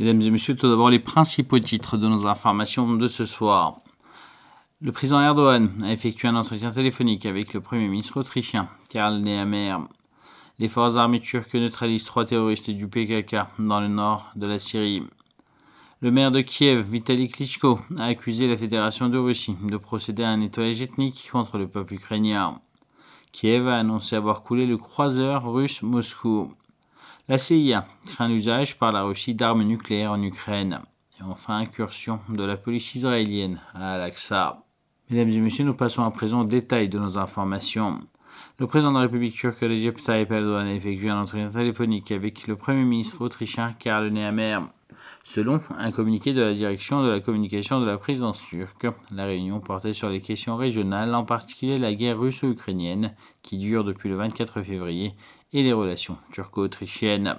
Mesdames et messieurs, tout d'abord les principaux titres de nos informations de ce soir. Le président Erdogan a effectué un entretien téléphonique avec le Premier ministre autrichien Karl Nehammer. Les forces armées turques neutralisent trois terroristes du PKK dans le nord de la Syrie. Le maire de Kiev, Vitaly Klitschko, a accusé la Fédération de Russie de procéder à un nettoyage ethnique contre le peuple ukrainien. Kiev a annoncé avoir coulé le croiseur russe Moscou. La CIA craint l'usage par la Russie d'armes nucléaires en Ukraine. Et enfin, incursion de la police israélienne à Al-Aqsa. Mesdames et messieurs, nous passons à présent au détail de nos informations. Le président de la République turque Recep Tayyip Erdogan a effectué un entretien téléphonique avec le Premier ministre autrichien Karl Nehammer. Selon un communiqué de la direction de la communication de la présidence turque, la réunion portait sur les questions régionales, en particulier la guerre russo-ukrainienne qui dure depuis le 24 février et les relations turco-autrichiennes.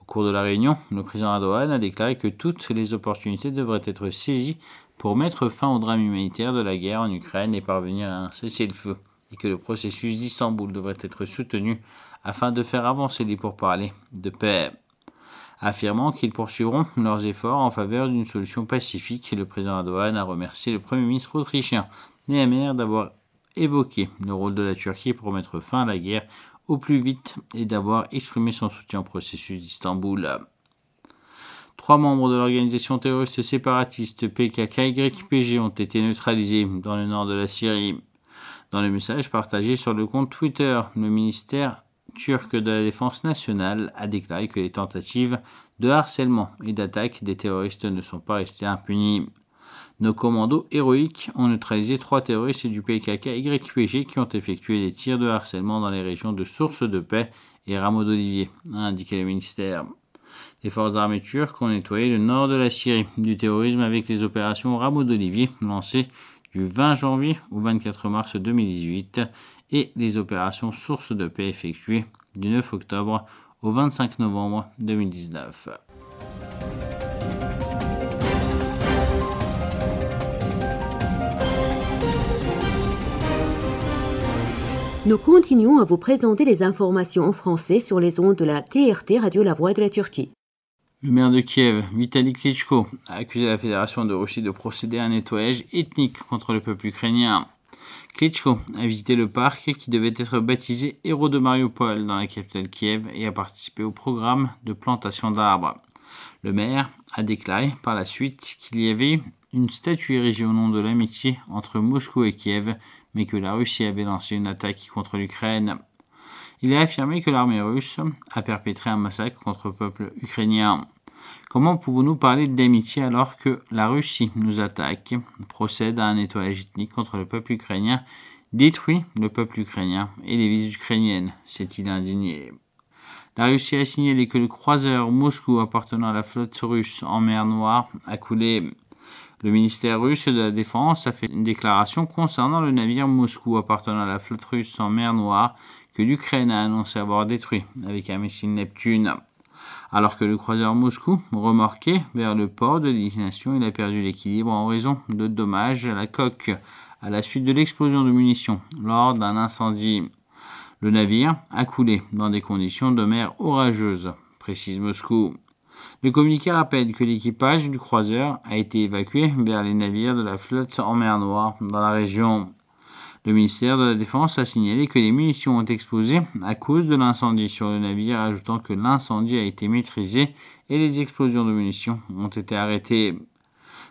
Au cours de la réunion, le président Erdogan a déclaré que toutes les opportunités devraient être saisies pour mettre fin au drame humanitaire de la guerre en Ukraine et parvenir à un cessez-le-feu, et que le processus d'Istanbul devrait être soutenu afin de faire avancer les pourparlers de paix affirmant qu'ils poursuivront leurs efforts en faveur d'une solution pacifique. Le président Erdogan a remercié le Premier ministre autrichien Nehammer d'avoir évoqué le rôle de la Turquie pour mettre fin à la guerre au plus vite et d'avoir exprimé son soutien au processus d'Istanbul. Trois membres de l'organisation terroriste séparatiste PKK-YPG ont été neutralisés dans le nord de la Syrie. Dans le message partagé sur le compte Twitter, le ministère turc de la Défense nationale a déclaré que les tentatives de harcèlement et d'attaque des terroristes ne sont pas restées impunies. Nos commandos héroïques ont neutralisé trois terroristes du PKK YPG qui ont effectué des tirs de harcèlement dans les régions de Source de Paix et Rameau d'Olivier, a indiqué le ministère. Les forces armées turques ont nettoyé le nord de la Syrie du terrorisme avec les opérations Rameau d'Olivier lancées du 20 janvier au 24 mars 2018 et les opérations Source de paix effectuées du 9 octobre au 25 novembre 2019. Nous continuons à vous présenter les informations en français sur les ondes de la TRT Radio La Voix de la Turquie. Le maire de Kiev, Vitaly Klitschko, a accusé la Fédération de Russie de procéder à un nettoyage ethnique contre le peuple ukrainien. Klitschko a visité le parc qui devait être baptisé Héros de Mariupol dans la capitale Kiev et a participé au programme de plantation d'arbres. Le maire a déclaré par la suite qu'il y avait une statue érigée au nom de l'amitié entre Moscou et Kiev, mais que la Russie avait lancé une attaque contre l'Ukraine. Il a affirmé que l'armée russe a perpétré un massacre contre le peuple ukrainien. Comment pouvons-nous parler d'amitié alors que la Russie nous attaque, procède à un nettoyage ethnique contre le peuple ukrainien, détruit le peuple ukrainien et les vies ukrainiennes s'est-il indigné? La Russie a signalé que le croiseur Moscou appartenant à la flotte russe en mer Noire a coulé. Le ministère russe de la Défense a fait une déclaration concernant le navire Moscou appartenant à la flotte russe en mer Noire que l'Ukraine a annoncé avoir détruit avec un missile Neptune. Alors que le croiseur Moscou remorquait vers le port de destination, il a perdu l'équilibre en raison de dommages à la coque à la suite de l'explosion de munitions lors d'un incendie. Le navire a coulé dans des conditions de mer orageuses, précise Moscou. Le communiqué rappelle que l'équipage du croiseur a été évacué vers les navires de la flotte en mer Noire dans la région. Le ministère de la Défense a signalé que les munitions ont explosé à cause de l'incendie sur le navire, ajoutant que l'incendie a été maîtrisé et les explosions de munitions ont été arrêtées.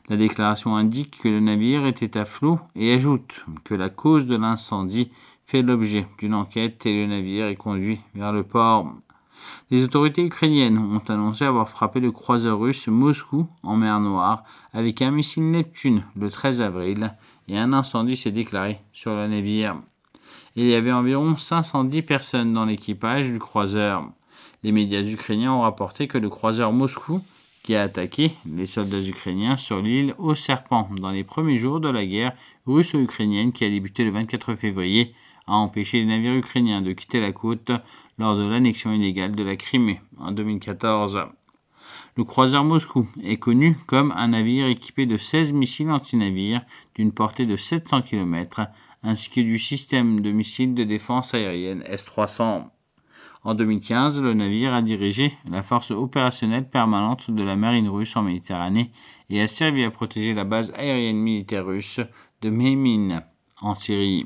La déclaration indique que le navire était à flot et ajoute que la cause de l'incendie fait l'objet d'une enquête et le navire est conduit vers le port. Les autorités ukrainiennes ont annoncé avoir frappé le croiseur russe Moscou en mer Noire avec un missile Neptune le 13 avril et un incendie s'est déclaré sur le navire. Il y avait environ 510 personnes dans l'équipage du croiseur. Les médias ukrainiens ont rapporté que le croiseur Moscou, qui a attaqué les soldats ukrainiens sur l'île au Serpent dans les premiers jours de la guerre russo-ukrainienne qui a débuté le 24 février, a empêché les navires ukrainiens de quitter la côte lors de l'annexion illégale de la Crimée en 2014. Le croiseur Moscou est connu comme un navire équipé de 16 missiles antinavires d'une portée de 700 km, ainsi que du système de missiles de défense aérienne S-300. En 2015, le navire a dirigé la force opérationnelle permanente de la marine russe en Méditerranée et a servi à protéger la base aérienne militaire russe de Mehmin en Syrie.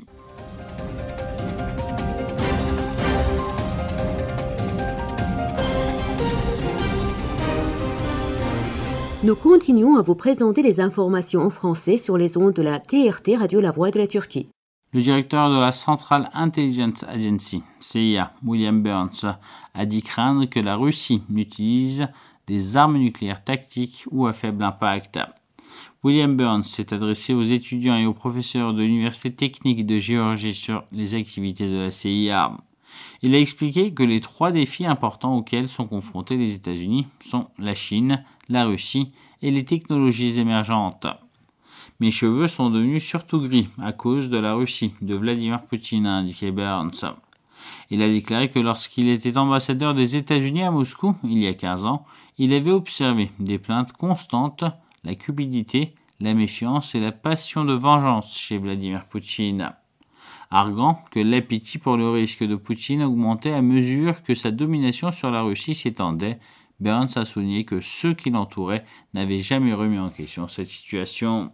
Nous continuons à vous présenter les informations en français sur les ondes de la TRT Radio La Voix de la Turquie. Le directeur de la Central Intelligence Agency, CIA, William Burns, a dit craindre que la Russie n'utilise des armes nucléaires tactiques ou à faible impact. William Burns s'est adressé aux étudiants et aux professeurs de l'Université technique de Géorgie sur les activités de la CIA. Il a expliqué que les trois défis importants auxquels sont confrontés les États-Unis sont la Chine, la Russie et les technologies émergentes. Mes cheveux sont devenus surtout gris à cause de la Russie, de Vladimir Poutine, a indiqué Burns. Il a déclaré que lorsqu'il était ambassadeur des États-Unis à Moscou, il y a 15 ans, il avait observé des plaintes constantes, la cupidité, la méfiance et la passion de vengeance chez Vladimir Poutine arguant que l'appétit pour le risque de Poutine augmentait à mesure que sa domination sur la Russie s'étendait. Burns a souligné que ceux qui l'entouraient n'avaient jamais remis en question cette situation.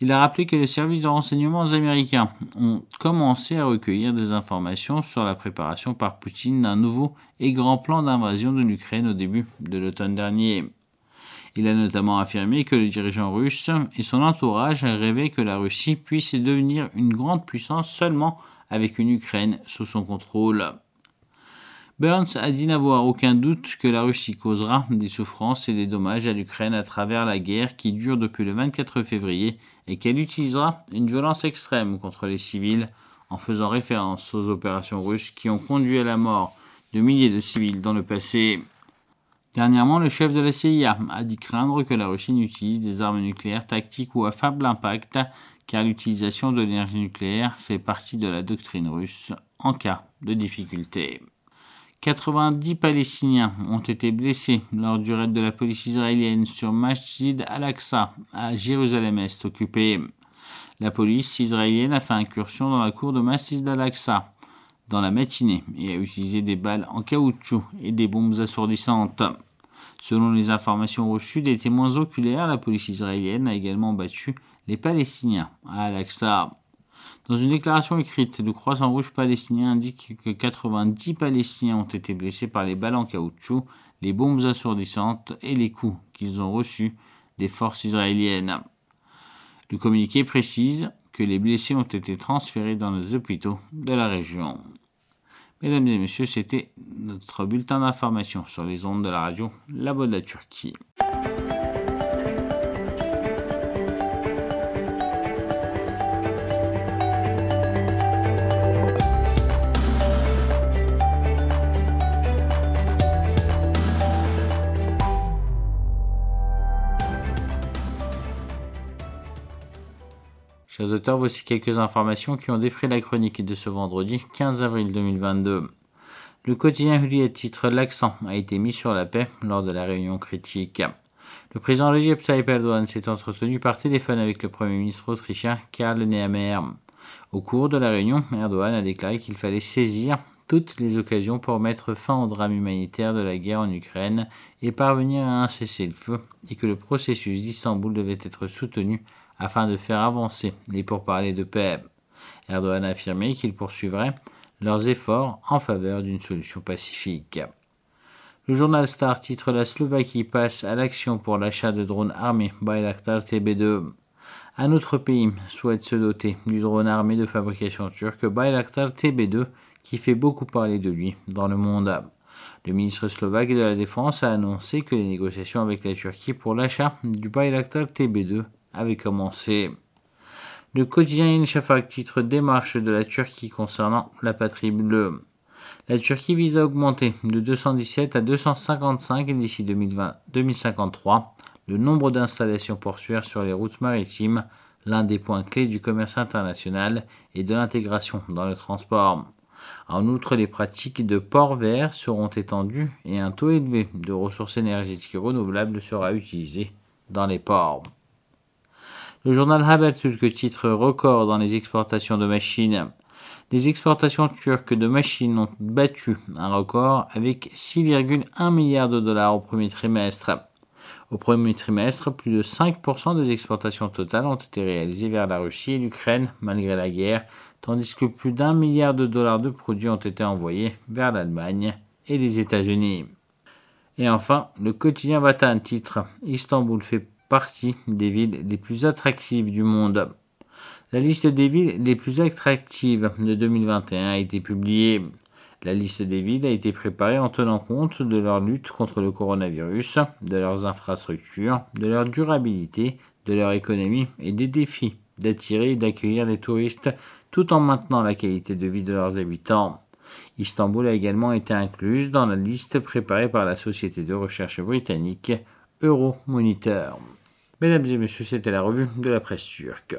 Il a rappelé que les services de renseignement américains ont commencé à recueillir des informations sur la préparation par Poutine d'un nouveau et grand plan d'invasion de l'Ukraine au début de l'automne dernier. Il a notamment affirmé que le dirigeant russe et son entourage rêvaient que la Russie puisse devenir une grande puissance seulement avec une Ukraine sous son contrôle. Burns a dit n'avoir aucun doute que la Russie causera des souffrances et des dommages à l'Ukraine à travers la guerre qui dure depuis le 24 février et qu'elle utilisera une violence extrême contre les civils en faisant référence aux opérations russes qui ont conduit à la mort de milliers de civils dans le passé. Dernièrement, le chef de la CIA a dit craindre que la Russie n'utilise des armes nucléaires tactiques ou à faible impact, car l'utilisation de l'énergie nucléaire fait partie de la doctrine russe en cas de difficulté. 90 Palestiniens ont été blessés lors du raid de la police israélienne sur Masjid al-Aqsa à Jérusalem-Est occupée. La police israélienne a fait incursion dans la cour de Masjid al-Aqsa dans la matinée et a utilisé des balles en caoutchouc et des bombes assourdissantes. Selon les informations reçues des témoins oculaires, la police israélienne a également battu les Palestiniens à Al-Aqsa. Dans une déclaration écrite, le Croissant Rouge palestinien indique que 90 Palestiniens ont été blessés par les balles en caoutchouc, les bombes assourdissantes et les coups qu'ils ont reçus des forces israéliennes. Le communiqué précise que les blessés ont été transférés dans les hôpitaux de la région. Mesdames et messieurs, c'était notre bulletin d'information sur les ondes de la radio La Voix de la Turquie. Chers auteurs, voici quelques informations qui ont défrayé la chronique de ce vendredi 15 avril 2022. Le quotidien Hurriyet titre L'accent a été mis sur la paix lors de la réunion critique. Le président de l'Égypte, Tayyip Erdogan, s'est entretenu par téléphone avec le premier ministre autrichien Karl Nehammer. Au cours de la réunion, Erdogan a déclaré qu'il fallait saisir toutes les occasions pour mettre fin au drame humanitaire de la guerre en Ukraine et parvenir à un cessez-le-feu, et que le processus d'Istanbul devait être soutenu afin de faire avancer les pourparlers de paix. Erdogan a affirmé qu'il poursuivrait leurs efforts en faveur d'une solution pacifique. Le journal Star titre La Slovaquie passe à l'action pour l'achat de drones armés Bayraktar TB2. Un autre pays souhaite se doter du drone armé de fabrication turque Bayraktar TB2 qui fait beaucoup parler de lui dans le monde. Le ministre slovaque de la Défense a annoncé que les négociations avec la Turquie pour l'achat du Bayraktar TB2 avait commencé. Le quotidien Inshafak titre Démarche de la Turquie concernant la patrie bleue. La Turquie vise à augmenter de 217 à 255 d'ici 2053 le nombre d'installations portuaires sur les routes maritimes, l'un des points clés du commerce international et de l'intégration dans le transport. En outre, les pratiques de port vert seront étendues et un taux élevé de ressources énergétiques renouvelables sera utilisé dans les ports. Le journal Haberturk titre Record dans les exportations de machines. Les exportations turques de machines ont battu un record avec 6,1 milliards de dollars au premier trimestre. Au premier trimestre, plus de 5% des exportations totales ont été réalisées vers la Russie et l'Ukraine malgré la guerre, tandis que plus d'un milliard de dollars de produits ont été envoyés vers l'Allemagne et les États-Unis. Et enfin, le quotidien Vatan titre Istanbul fait partie des villes les plus attractives du monde. La liste des villes les plus attractives de 2021 a été publiée. La liste des villes a été préparée en tenant compte de leur lutte contre le coronavirus, de leurs infrastructures, de leur durabilité, de leur économie et des défis d'attirer et d'accueillir les touristes tout en maintenant la qualité de vie de leurs habitants. Istanbul a également été incluse dans la liste préparée par la société de recherche britannique Euromonitor. Mesdames et messieurs, c'était la revue de la presse turque.